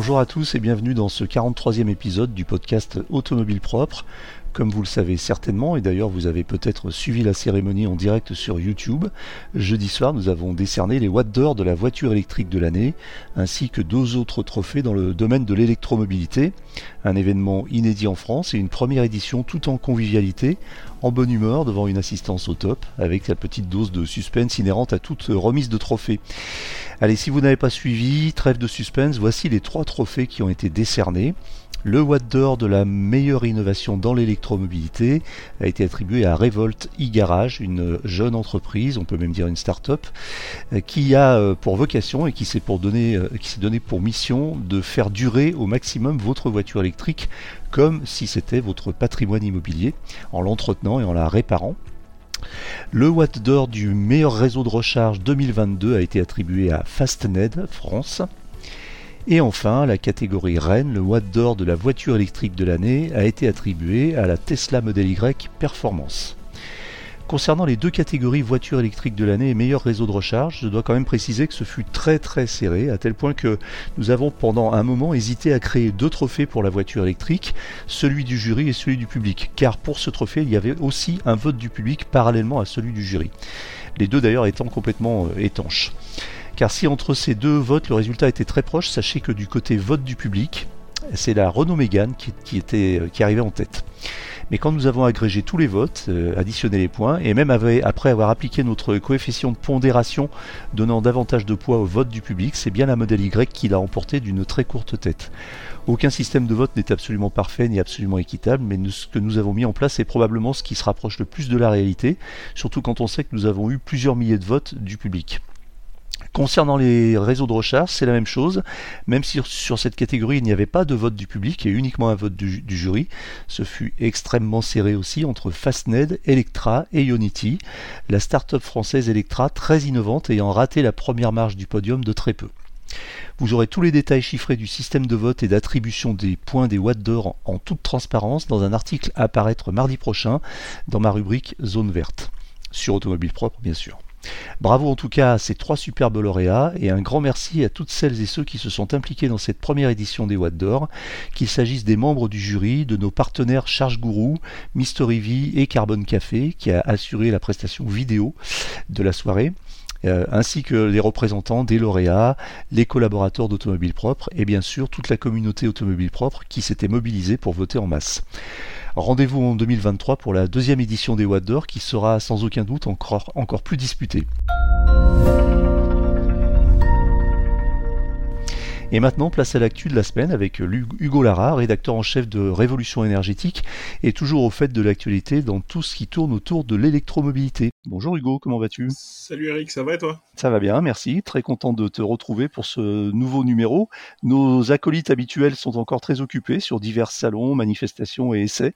Bonjour à tous et bienvenue dans ce 43e épisode du podcast Automobile Propre. Comme vous le savez certainement, et d'ailleurs vous avez peut-être suivi la cérémonie en direct sur YouTube, jeudi soir nous avons décerné les Watt d'or de la voiture électrique de l'année, ainsi que deux autres trophées dans le domaine de l'électromobilité. Un événement inédit en France et une première édition tout en convivialité, en bonne humeur devant une assistance au top, avec la petite dose de suspense inhérente à toute remise de trophées. Allez, si vous n'avez pas suivi, trêve de suspense, voici les trois trophées qui ont été décernés. Le Watt d'or de la meilleure innovation dans l'électromobilité a été attribué à Revolt e-Garage, une jeune entreprise, on peut même dire une start-up, euh, qui a euh, pour vocation et euh, qui s'est donné pour mission de faire durer au maximum votre voiture électrique comme si c'était votre patrimoine immobilier, en l'entretenant et en la réparant. Le Watt d'or du meilleur réseau de recharge 2022 a été attribué à Fastned France. Et enfin, la catégorie Rennes, le Watt d'or de la voiture électrique de l'année, a été attribué à la Tesla Model Y Performance. Concernant les deux catégories voiture électrique de l'année et meilleur réseau de recharge, je dois quand même préciser que ce fut très très serré, à tel point que nous avons pendant un moment hésité à créer deux trophées pour la voiture électrique, celui du jury et celui du public, car pour ce trophée il y avait aussi un vote du public parallèlement à celui du jury. Les deux d'ailleurs étant complètement euh, étanches. Car si entre ces deux votes le résultat était très proche, sachez que du côté vote du public, c'est la Renault Mégane qui, était, euh, qui arrivait en tête. Mais quand nous avons agrégé tous les votes, euh, additionné les points, et même après avoir appliqué notre coefficient de pondération donnant davantage de poids au vote du public, c'est bien la modèle Y qui l'a emporté d'une très courte tête. Aucun système de vote n'est absolument parfait ni absolument équitable, mais ce que nous avons mis en place est probablement ce qui se rapproche le plus de la réalité, surtout quand on sait que nous avons eu plusieurs milliers de votes du public. Concernant les réseaux de recharge, c'est la même chose, même si sur cette catégorie il n'y avait pas de vote du public et uniquement un vote du, jury. Ce fut extrêmement serré aussi entre Fastned, Electra et Unity, la start-up française Electra très innovante ayant raté la première marche du podium de très peu. Vous aurez tous les détails chiffrés du système de vote et d'attribution des points des watts d'or en toute transparence dans un article à apparaître mardi prochain dans ma rubrique Zone verte, sur Automobile Propre bien sûr. Bravo en tout cas à ces trois superbes lauréats et un grand merci à toutes celles et ceux qui se sont impliqués dans cette première édition des Watts d'Or, qu'il s'agisse des membres du jury, de nos partenaires Charge Guru, Mystery V et Carbone Café qui a assuré la prestation vidéo de la soirée. Euh, ainsi que les représentants des lauréats, les collaborateurs d'Automobile Propre et bien sûr toute la communauté Automobile Propre qui s'était mobilisée pour voter en masse. Rendez-vous en 2023 pour la deuxième édition des Watt d'Or qui sera sans aucun doute encore, encore plus disputée. Et maintenant, place à l'actu de la semaine avec Hugo Lara, rédacteur en chef de Révolution énergétique, et toujours au fait de l'actualité dans tout ce qui tourne autour de l'électromobilité. Bonjour Hugo, comment vas-tu? Salut Eric, ça va et toi? Ça va bien, merci. Très content de te retrouver pour ce nouveau numéro. Nos acolytes habituels sont encore très occupés sur divers salons, manifestations et essais.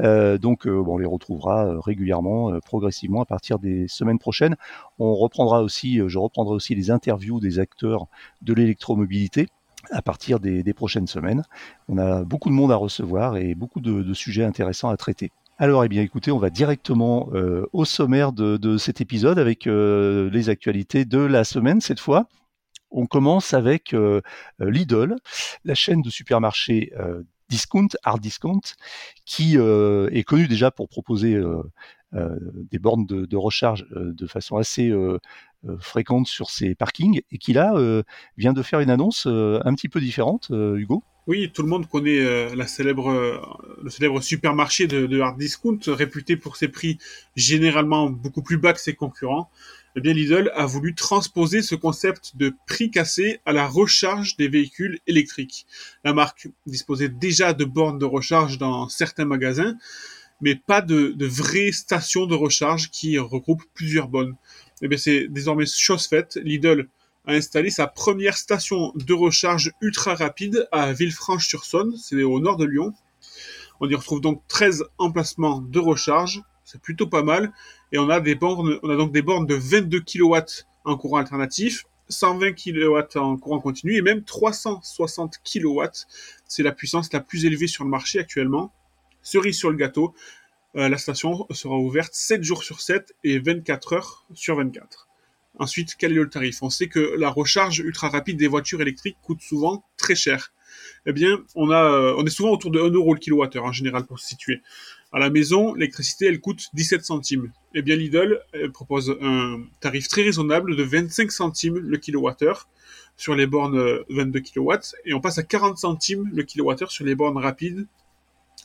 Euh, donc, euh, on les retrouvera euh, régulièrement, progressivement à partir des semaines prochaines. On reprendra aussi, je reprendrai aussi les interviews des acteurs de l'électromobilité à partir des, prochaines semaines. On a beaucoup de monde à recevoir et beaucoup de, sujets intéressants à traiter. Alors, eh bien, écoutez, on va directement au sommaire de, cet épisode avec les actualités de la semaine cette fois. On commence avec Lidl, la chaîne de supermarchés discount, hard discount, qui euh, est connu déjà pour proposer euh, euh, des bornes de, recharge de façon assez fréquente sur ses parkings, et qui là vient de faire une annonce un petit peu différente, Hugo. Oui, tout le monde connaît le célèbre supermarché de, de hard discount, réputé pour ses prix généralement beaucoup plus bas que ses concurrents eh bien Lidl a voulu transposer ce concept de prix cassé à la recharge des véhicules électriques. La marque disposait déjà de bornes de recharge dans certains magasins, mais pas de, vraies stations de recharge qui regroupent plusieurs bornes. Eh bien c'est désormais chose faite. Lidl a installé sa première station de recharge ultra rapide à Villefranche-sur-Saône, c'est au nord de Lyon. On y retrouve donc 13 emplacements de recharge, c'est plutôt pas mal et on a des bornes, donc des bornes de 22 kW en courant alternatif, 120 kW en courant continu et même 360 kW. C'est la puissance la plus élevée sur le marché actuellement. Cerise sur le gâteau, euh, la station sera ouverte 7 jours sur 7 et 24 heures sur 24. Ensuite, quel est le tarif? On sait que la recharge ultra rapide des voitures électriques coûte souvent très cher. Eh bien, on, euh, est souvent autour de 1 euro le kilowattheure en général pour se situer. À la maison, l'électricité, elle coûte 17 centimes. Eh bien, Lidl propose un tarif très raisonnable de 25 centimes le kilowattheure sur les bornes 22 euh, kW et on passe à 40 centimes le kilowattheure sur les bornes rapides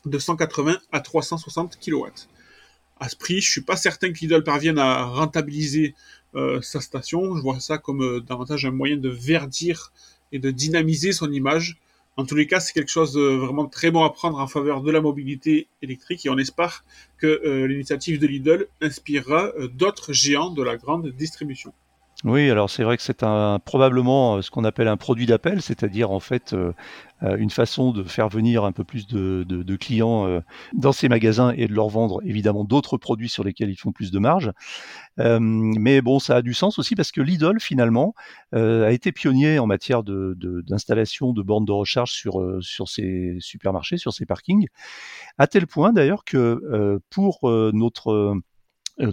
de 180 à 360 kW. À ce prix, je suis pas certain que Lidl parvienne à rentabiliser euh, sa station. Je vois ça comme euh, davantage un moyen de verdir et de dynamiser son image. En tous les cas, c'est quelque chose de vraiment très bon à prendre en faveur de la mobilité électrique et on espère que l'initiative de Lidl inspirera d'autres géants de la grande distribution. Oui, alors c'est vrai que c'est probablement euh, ce qu'on appelle un produit d'appel, c'est-à-dire en fait euh, euh, une façon de faire venir un peu plus de, clients dans ces magasins et de leur vendre évidemment d'autres produits sur lesquels ils font plus de marge. Mais bon, ça a du sens aussi parce que Lidl finalement a été pionnier en matière d'installation de, bornes de recharge sur, sur ces supermarchés, sur ces parkings, à tel point d'ailleurs que pour notre euh,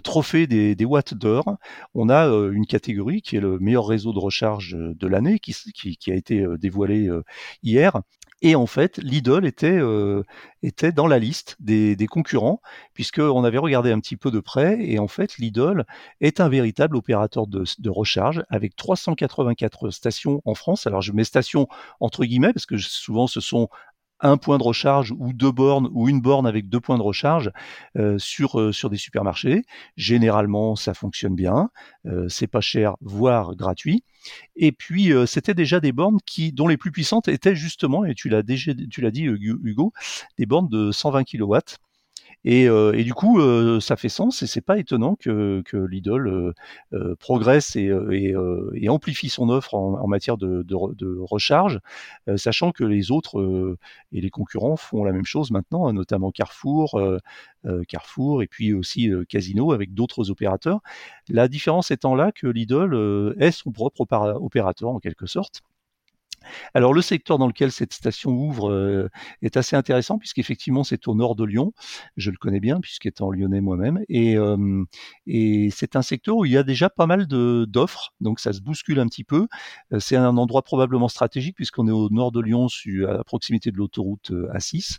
trophée des, watts d'or, on a euh, une catégorie qui est le meilleur réseau de recharge euh, de l'année, qui, a été dévoilé hier. Et en fait, Lidl était, était dans la liste des, des concurrents, puisqu'on avait regardé un petit peu de près, et en fait, Lidl est un véritable opérateur de, de recharge, avec 384 stations en France. Alors, je mets stations entre guillemets, parce que souvent, ce sont un point de recharge ou deux bornes ou une borne avec deux points de recharge euh, sur euh, sur des supermarchés. Généralement, ça fonctionne bien, euh, c'est pas cher, voire gratuit. Et puis c'était déjà des bornes qui dont les plus puissantes étaient justement, et tu l'as déjà tu l'as dit Hugo, des bornes de 120 kW et, euh, et, du coup, euh, ça fait sens et c'est pas étonnant que, que Lidl euh, progresse et, et, et, amplifie son offre en, en matière de, de, de recharge, sachant que les autres et les concurrents font la même chose maintenant, hein, notamment Carrefour, Carrefour et puis aussi Casino avec d'autres opérateurs. La différence étant là que Lidl est son propre opérateur en quelque sorte. Alors le secteur dans lequel cette station ouvre euh, est assez intéressant puisqu'effectivement c'est au nord de Lyon. Je le connais bien puisqu'étant lyonnais moi-même et, euh, c'est un secteur où il y a déjà pas mal d'offres donc ça se bouscule un petit peu. Euh, c'est un endroit probablement stratégique puisqu'on est au nord de Lyon à proximité de l'autoroute A6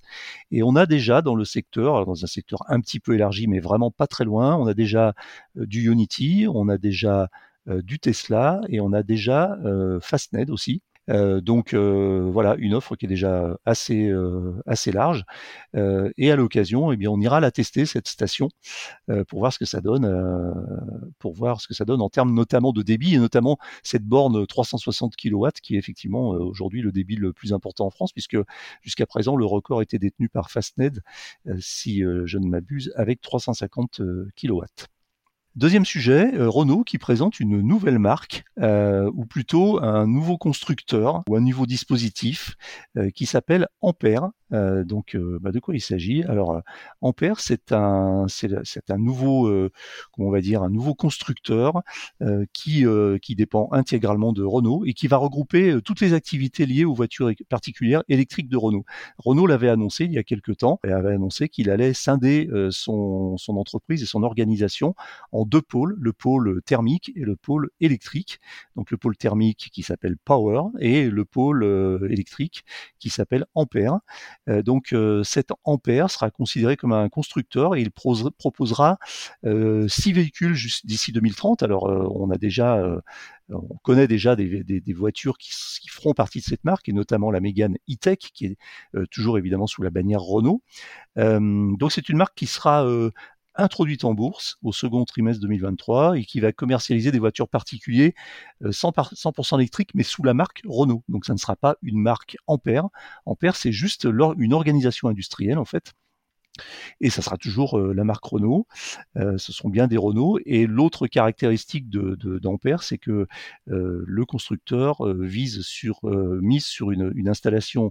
et on a déjà dans le secteur, dans un secteur un petit peu élargi mais vraiment pas très loin, on a déjà du Unity, on a déjà du Tesla et on a déjà Fastned aussi. Euh, donc euh, voilà, une offre qui est déjà assez euh, assez large. et à l'occasion, eh bien, on ira la tester cette station pour voir ce que ça donne, pour voir ce que ça donne en termes notamment de débit et notamment cette borne 360 kW qui est effectivement aujourd'hui le débit le plus important en France puisque jusqu'à présent le record était détenu par Fastned, si je ne m'abuse, avec 350 kW. Deuxième sujet, euh, Renault qui présente une nouvelle marque, euh, ou plutôt un nouveau constructeur ou un nouveau dispositif euh, qui s'appelle Ampère. Donc, bah, de quoi il s'agit? Alors, Ampère, c'est un, c'est, un nouveau, on va dire, un nouveau constructeur qui qui dépend intégralement de Renault et qui va regrouper toutes les activités liées aux voitures particulières électriques de Renault. Renault l'avait annoncé il y a quelque temps et avait annoncé qu'il allait scinder son son entreprise et son organisation en deux pôles, le pôle thermique et le pôle électrique. Donc le pôle thermique qui s'appelle Power et le pôle euh, électrique qui s'appelle Ampère. Euh, donc euh, cet Ampère sera considéré comme un constructeur et il proposera six véhicules d'ici 2030. Alors on a déjà on connaît déjà des, voitures qui, qui, feront partie de cette marque, et notamment la Mégane E-Tech, qui est toujours évidemment sous la bannière Renault. donc c'est une marque qui sera introduite en bourse au second trimestre 2023 et qui va commercialiser des voitures particulières 100%, 100 électriques mais sous la marque Renault. Donc ça ne sera pas une marque Ampère. Ampère c'est juste une organisation industrielle en fait et ça sera toujours euh, la marque Renault. Euh, ce sont bien des Renault. Et l'autre caractéristique de, d'Ampère, c'est que euh, le constructeur vise sur mise sur une, une, installation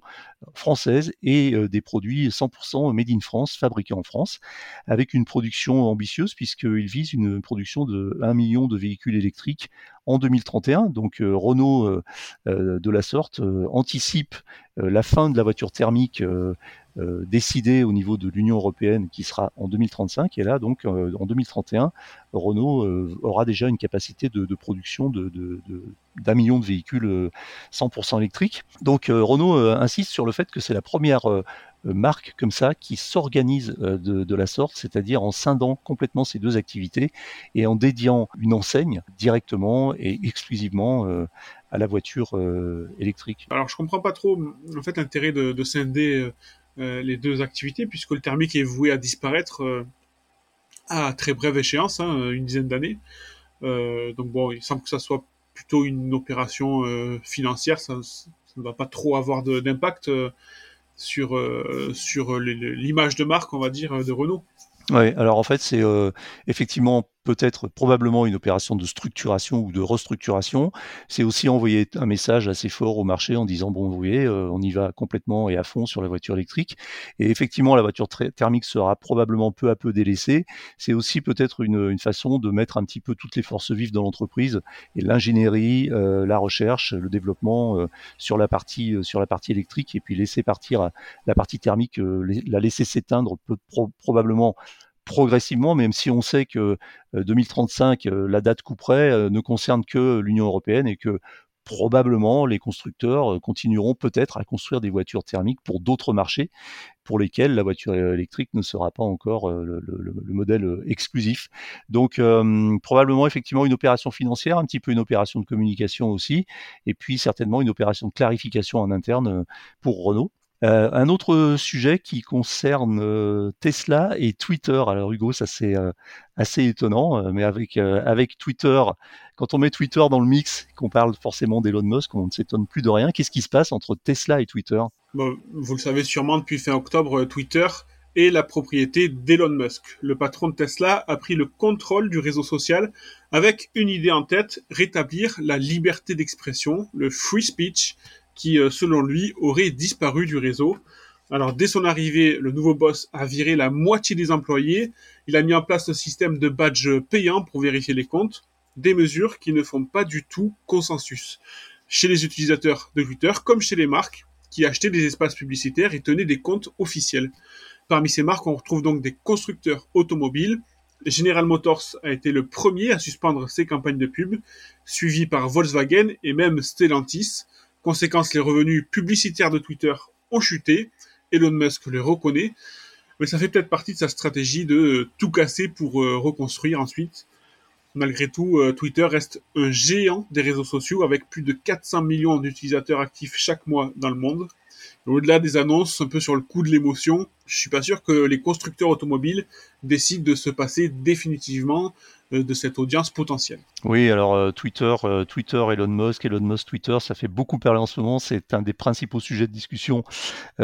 française et des produits 100% made in France, fabriqués en France, avec une production ambitieuse puisqu'il vise une production de 1 million de véhicules électriques en 2031. Donc Renault, de la sorte, anticipe la fin de la voiture thermique euh, décidé au niveau de l'Union européenne qui sera en 2035 et là donc euh, en 2031 Renault euh, aura déjà une capacité de, production d'un million de véhicules 100% électriques. Donc Renault insiste sur le fait que c'est la première marque comme ça qui s'organise de, de, la sorte, c'est-à-dire en scindant complètement ces deux activités et en dédiant une enseigne directement et exclusivement à la voiture électrique. Alors je comprends pas trop en fait l'intérêt de, de scinder euh, les deux activités, puisque le thermique est voué à disparaître euh, à très brève échéance, hein, une dizaine d'années. Euh, donc bon, il semble que ça soit plutôt une opération financière, ça, ne va pas trop avoir d'impact sur, sur l'image de marque, on va dire, de Renault. Oui, alors en fait, c'est effectivement peut-être probablement une opération de structuration ou de restructuration. C'est aussi envoyer un message assez fort au marché en disant bon, vous voyez, euh, on y va complètement et à fond sur la voiture électrique. Et effectivement, la voiture thermique sera probablement peu à peu délaissée. C'est aussi peut-être une, une, façon de mettre un petit peu toutes les forces vives dans l'entreprise et l'ingénierie, euh, la recherche, le développement euh, sur la partie sur la partie électrique et puis laisser partir la partie thermique, la laisser s'éteindre peut probablement progressivement, même si on sait que 2035, euh, euh, la date couperait, euh, ne concerne que l'Union européenne et que probablement les constructeurs continueront peut-être à construire des voitures thermiques pour d'autres marchés pour lesquels la voiture électrique ne sera pas encore le, modèle exclusif. Donc probablement effectivement une opération financière, un petit peu une opération de communication aussi, et puis certainement une opération de clarification en interne pour Renault. Euh, un autre sujet qui concerne euh, Tesla et Twitter. Alors Hugo, ça c'est euh, assez étonnant, mais avec avec Twitter, quand on met Twitter dans le mix, qu'on parle forcément d'Elon Musk, on ne s'étonne plus de rien. Qu'est-ce qui se passe entre Tesla et Twitter? Vous le savez sûrement depuis fin octobre, Twitter est la propriété d'Elon Musk. Le patron de Tesla a pris le contrôle du réseau social avec une idée en tête, rétablir la liberté d'expression, le free speech, qui, euh, selon lui, aurait disparu du réseau. Alors, dès son arrivée, le nouveau boss a viré la moitié des employés. Il a mis en place un système de badge payant pour vérifier les comptes. Des mesures qui ne font pas du tout consensus. Chez les utilisateurs de Twitter, comme chez les marques, qui achetaient des espaces publicitaires et tenaient des comptes officiels. Parmi ces marques, on retrouve donc des constructeurs automobiles. General Motors a été le premier à suspendre ses campagnes de pub, suivi par Volkswagen et même Stellantis. Conséquence, les revenus publicitaires de Twitter ont chuté. Elon Musk le reconnaît. Mais ça fait peut-être partie de sa stratégie de tout casser pour euh, reconstruire ensuite. Malgré tout, euh, Twitter reste un géant des réseaux sociaux avec plus de 400 millions d'utilisateurs actifs chaque mois dans le monde. Au-delà des annonces, un peu sur le coup de l'émotion, je suis pas sûr que les constructeurs automobiles décident de se passer définitivement euh, de cette audience potentielle. Oui, alors euh, Twitter, euh, Twitter, Elon Musk, Elon Musk, Twitter, ça fait beaucoup parler en ce moment. C'est un des principaux sujets de discussion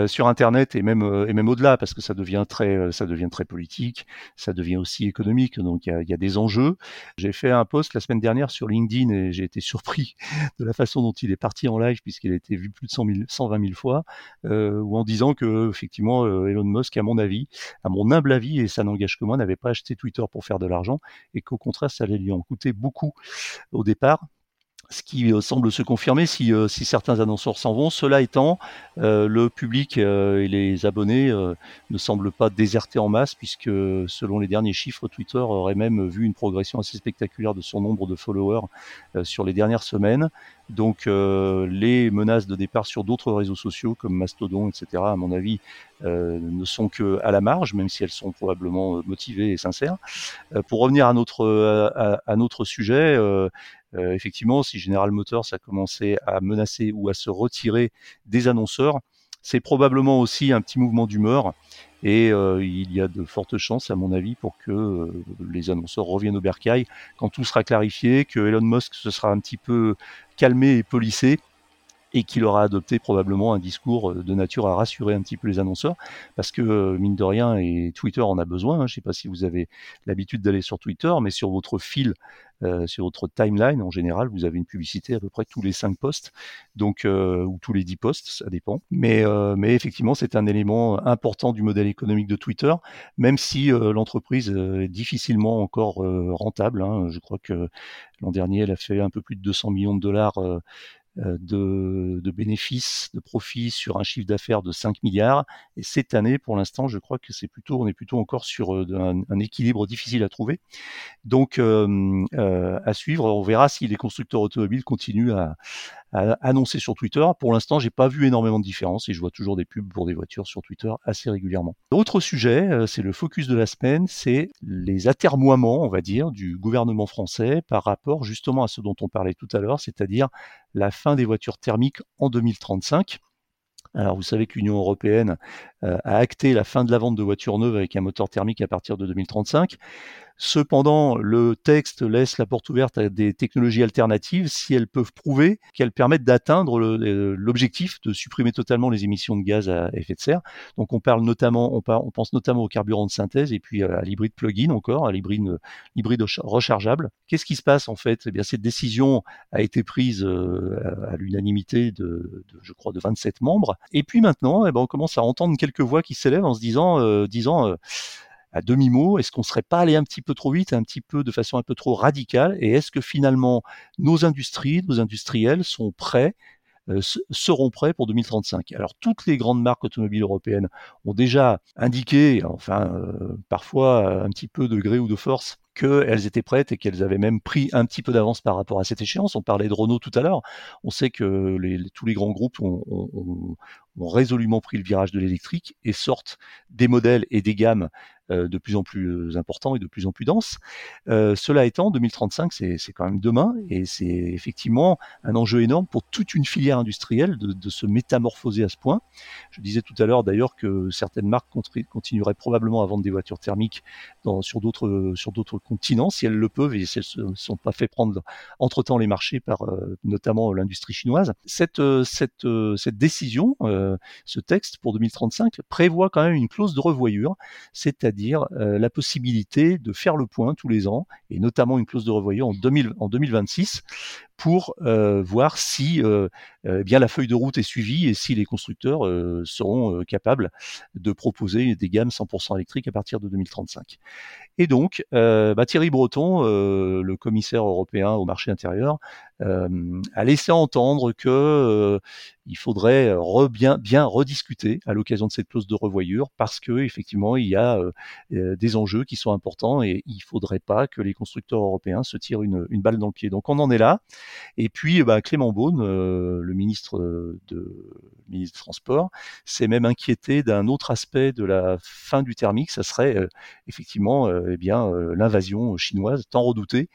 sur Internet et même et même au-delà parce que ça devient très ça devient très politique, ça devient aussi économique. Donc il y a, des enjeux. J'ai fait un post la semaine dernière sur LinkedIn et j'ai été surpris de la façon dont il est parti en live puisqu'il a été vu plus de 100 000, 120 000 fois, ou en disant que effectivement Elon Musk, à mon avis, à mon humble avis et ça n'engage que moi, n'avait pas acheté Twitter pour faire de l'argent et qu'au contraire ça allait lui en coûter beaucoup au départ ce qui euh, semble se confirmer si, euh, si certains annonceurs s'en vont. Cela étant, euh, le public et les abonnés ne semblent pas déserter en masse, puisque selon les derniers chiffres, Twitter aurait même vu une progression assez spectaculaire de son nombre de followers sur les dernières semaines. Donc les menaces de départ sur d'autres réseaux sociaux comme Mastodon, etc., à mon avis, ne sont que à la marge, même si elles sont probablement motivées et sincères. pour revenir à notre, à, à notre sujet, euh, effectivement, si General Motors a commencé à menacer ou à se retirer des annonceurs, c'est probablement aussi un petit mouvement d'humeur et euh, il y a de fortes chances, à mon avis, pour que euh, les annonceurs reviennent au bercail quand tout sera clarifié, que Elon Musk se sera un petit peu calmé et polissé et qu'il aura adopté probablement un discours de nature à rassurer un petit peu les annonceurs, parce que mine de rien, et Twitter en a besoin, hein, je ne sais pas si vous avez l'habitude d'aller sur Twitter, mais sur votre fil euh, sur votre timeline, en général, vous avez une publicité à peu près tous les 5 posts, donc euh, ou tous les 10 posts, ça dépend. Mais, euh, mais effectivement, c'est un élément important du modèle économique de Twitter, même si l'entreprise est difficilement encore rentable. Hein. Je crois que l'an dernier, elle a fait un peu plus de 200 millions de dollars euh, de, de, bénéfices, de profits sur un chiffre d'affaires de 5 milliards. Et cette année, pour l'instant, je crois que c'est plutôt, on est plutôt encore sur euh, un, équilibre difficile à trouver. Donc, euh, à suivre, on verra si les constructeurs automobiles continuent à, annoncé sur Twitter. Pour l'instant, j'ai pas vu énormément de différence et je vois toujours des pubs pour des voitures sur Twitter assez régulièrement. Autre sujet, euh, c'est le focus de la semaine, c'est les atermoiements, on va dire, du gouvernement français par rapport justement à ce dont on parlait tout à l'heure, c'est-à-dire la fin des voitures thermiques en 2035. Alors vous savez que l'Union européenne euh, a acté la fin de la vente de voitures neuves avec un moteur thermique à partir de 2035. Cependant, le texte laisse la porte ouverte à des technologies alternatives si elles peuvent prouver qu'elles permettent d'atteindre euh, l'objectif de supprimer totalement les émissions de gaz à effet de serre. Donc on parle notamment, on, pense notamment au carburant de synthèse et puis à l'hybride plug-in encore, à l'hybride rechargeable. Qu'est-ce qui se passe en fait? Eh bien, cette décision a été prise euh, à l'unanimité de, je crois, de 27 membres. Et puis maintenant, eh ben, on commence à entendre quelques voix qui s'élèvent en se disant, euh, disant à demi-mot, est-ce qu'on serait pas allé un petit peu trop vite, un petit peu de façon un peu trop radicale, et est-ce que finalement nos industries, nos industriels sont prêts euh, seront prêts pour 2035. Alors toutes les grandes marques automobiles européennes ont déjà indiqué, enfin euh, parfois un petit peu de gré ou de force, qu'elles étaient prêtes et qu'elles avaient même pris un petit peu d'avance par rapport à cette échéance. On parlait de Renault tout à l'heure. On sait que tous les grands groupes ont, ont, résolument pris le virage de l'électrique et sortent des modèles et des gammes de plus en plus importants et de plus en plus denses. Euh, cela étant, 2035, c'est quand même demain et c'est effectivement un enjeu énorme pour toute une filière industrielle de, se métamorphoser à ce point. Je disais tout à l'heure d'ailleurs que certaines marques continueraient probablement à vendre des voitures thermiques sur d'autres continents si elles le peuvent et si elles ne sont pas fait prendre entre temps les marchés par euh, notamment l'industrie chinoise. Cette cette cette décision euh, ce texte pour 2035 prévoit quand même une clause de revoyure, c'est-à-dire euh, la possibilité de faire le point tous les ans, et notamment une clause de revoyure en, 2000, en 2026, pour euh, voir si eh bien la feuille de route est suivie et si les constructeurs seront capables de proposer des gammes 100% électriques à partir de 2035. Et donc, bah, Thierry Breton, le commissaire européen au marché intérieur, a laissé entendre que il faudrait bien, rediscuter à l'occasion de cette clause de revoyure parce que effectivement il y a des enjeux qui sont importants et il faudrait pas que les constructeurs européens se tirent une balle dans le pied. Donc on en est là. Et puis bah, Clément Beaune, le ministre de ministre des Transports, s'est même inquiété d'un autre aspect de la fin du thermique. Ça serait effectivement eh bien l'invasion chinoise tant redoutée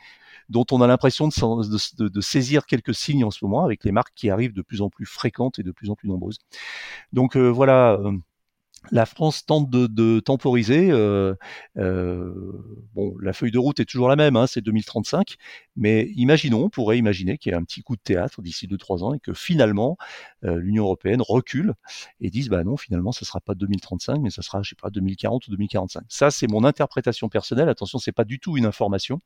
dont on a l'impression de, de, saisir quelques signes en ce moment avec les marques qui arrivent de plus en plus fréquentes et de plus en plus nombreuses. Donc euh, voilà, euh, la France tente de, temporiser. Euh, euh, bon, la feuille de route est toujours la même, hein, c'est 2035. Mais imaginons, on pourrait imaginer qu'il y ait un petit coup de théâtre d'ici 2-3 ans et que finalement euh, l'Union européenne recule et dise bah non, finalement, ça sera pas 2035, mais ça sera, je sais pas, 2040 ou 2045. Ça, c'est mon interprétation personnelle. Attention, c'est pas du tout une information.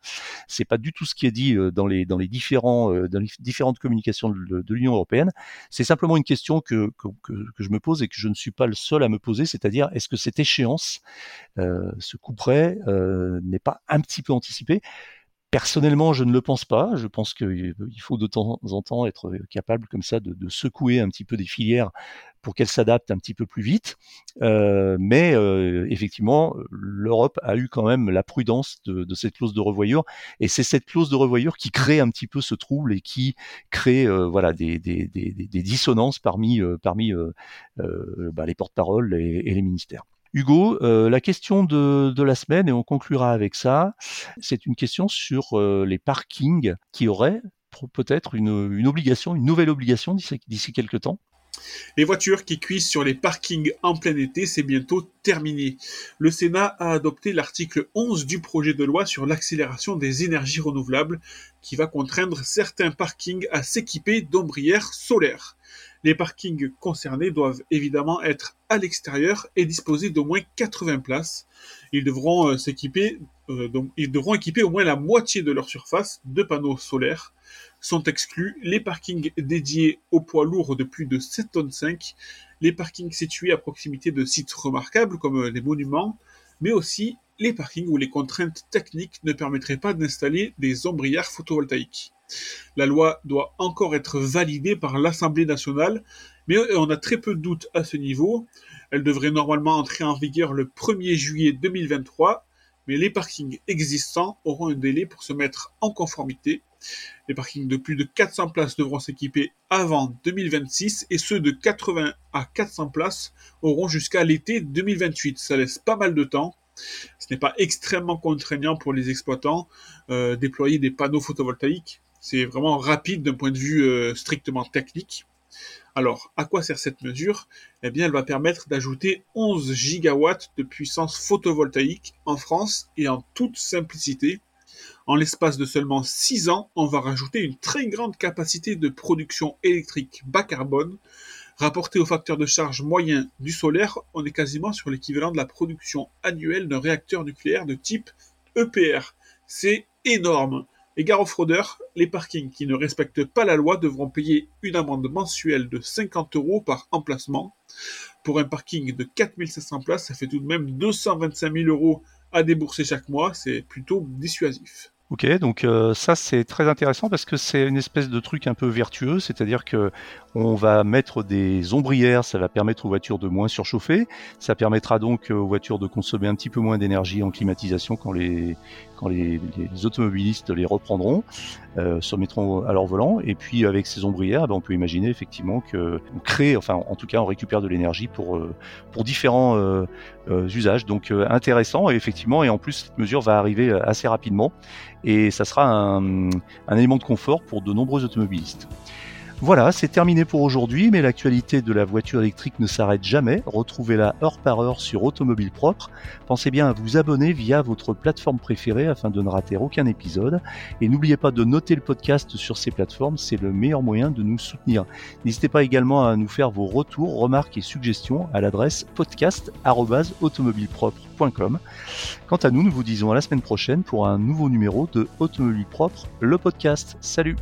C'est pas du tout ce qui est dit dans les dans les différents dans les différentes communications de, l'Union européenne. C'est simplement une question que, que, que je me pose et que je ne suis pas le seul à me poser c'est-à-dire est-ce que cette échéance, euh, ce coup près, euh, n'est pas un petit peu anticipé? Personnellement, je ne le pense pas. Je pense qu'il faut de temps en temps être capable comme ça de, secouer un petit peu des filières pour qu'elles s'adaptent un petit peu plus vite. Euh, mais effectivement, l'Europe a eu quand même la prudence de, cette clause de revoyure, et c'est cette clause de revoyure qui crée un petit peu ce trouble et qui crée voilà des, dissonances parmi bah, les porte-paroles et les ministères. Hugo, euh, la question de, la semaine, et on conclura avec ça, c'est une question sur euh, les parkings qui auraient peut-être une, obligation, une nouvelle obligation d'ici quelques temps. Les voitures qui cuisent sur les parkings en plein été, c'est bientôt terminé. Le Sénat a adopté l'article 11 du projet de loi sur l'accélération des énergies renouvelables qui va contraindre certains parkings à s'équiper d'ombrières solaires. Les parkings concernés doivent évidemment être à l'extérieur et disposer d'au moins 80 places. Ils devront euh, s'équiper, euh, ils devront équiper au moins la moitié de leur surface de panneaux solaires. Sont exclus les parkings dédiés aux poids lourds de plus de 7 tonnes 5, les parkings situés à proximité de sites remarquables comme les monuments, mais aussi les parkings où les contraintes techniques ne permettraient pas d'installer des ombrières photovoltaïques. La loi doit encore être validée par l'Assemblée nationale, mais on a très peu de doutes à ce niveau. Elle devrait normalement entrer en vigueur le 1er juillet 2023, mais les parkings existants auront un délai pour se mettre en conformité. Les parkings de plus de 400 places devront s'équiper avant 2026 et ceux de 80 à 400 places auront jusqu'à l'été 2028. Ça laisse pas mal de temps. Ce n'est pas extrêmement contraignant pour les exploitants euh, déployer des panneaux photovoltaïques. C'est vraiment rapide d'un point de vue euh, strictement technique. Alors, à quoi sert cette mesure? Eh bien, elle va permettre d'ajouter 11 gigawatts de puissance photovoltaïque en France et en toute simplicité. En l'espace de seulement 6 ans, on va rajouter une très grande capacité de production électrique bas carbone. Rapporté au facteur de charge moyen du solaire, on est quasiment sur l'équivalent de la production annuelle d'un réacteur nucléaire de type EPR. C'est énorme. Et gare aux fraudeurs, les parkings qui ne respectent pas la loi devront payer une amende mensuelle de 50 euros par emplacement. Pour un parking de 4500 places, ça fait tout de même 225 000 euros à débourser chaque mois. C'est plutôt dissuasif. Ok, donc euh, ça c'est très intéressant parce que c'est une espèce de truc un peu vertueux, c'est-à-dire que on va mettre des ombrières, ça va permettre aux voitures de moins surchauffer, ça permettra donc aux voitures de consommer un petit peu moins d'énergie en climatisation quand les quand les, automobilistes les reprendront, euh, se mettront à leur volant, et puis avec ces ombrières, ben, on peut imaginer effectivement que on crée, enfin en tout cas on récupère de l'énergie pour euh, pour différents euh, usages, donc intéressant. Et effectivement et en plus cette mesure va arriver assez rapidement. Et ça sera un élément de confort pour de nombreux automobilistes. Voilà, c'est terminé pour aujourd'hui, mais l'actualité de la voiture électrique ne s'arrête jamais. Retrouvez-la heure par heure sur Automobile Propre. Pensez bien à vous abonner via votre plateforme préférée afin de ne rater aucun épisode. Et n'oubliez pas de noter le podcast sur ces plateformes, c'est le meilleur moyen de nous soutenir. N'hésitez pas également à nous faire vos retours, remarques et suggestions à l'adresse podcast.automobilepropre.com. Quant à nous, nous vous disons à la semaine prochaine pour un nouveau numéro de Automobile Propre, le podcast. Salut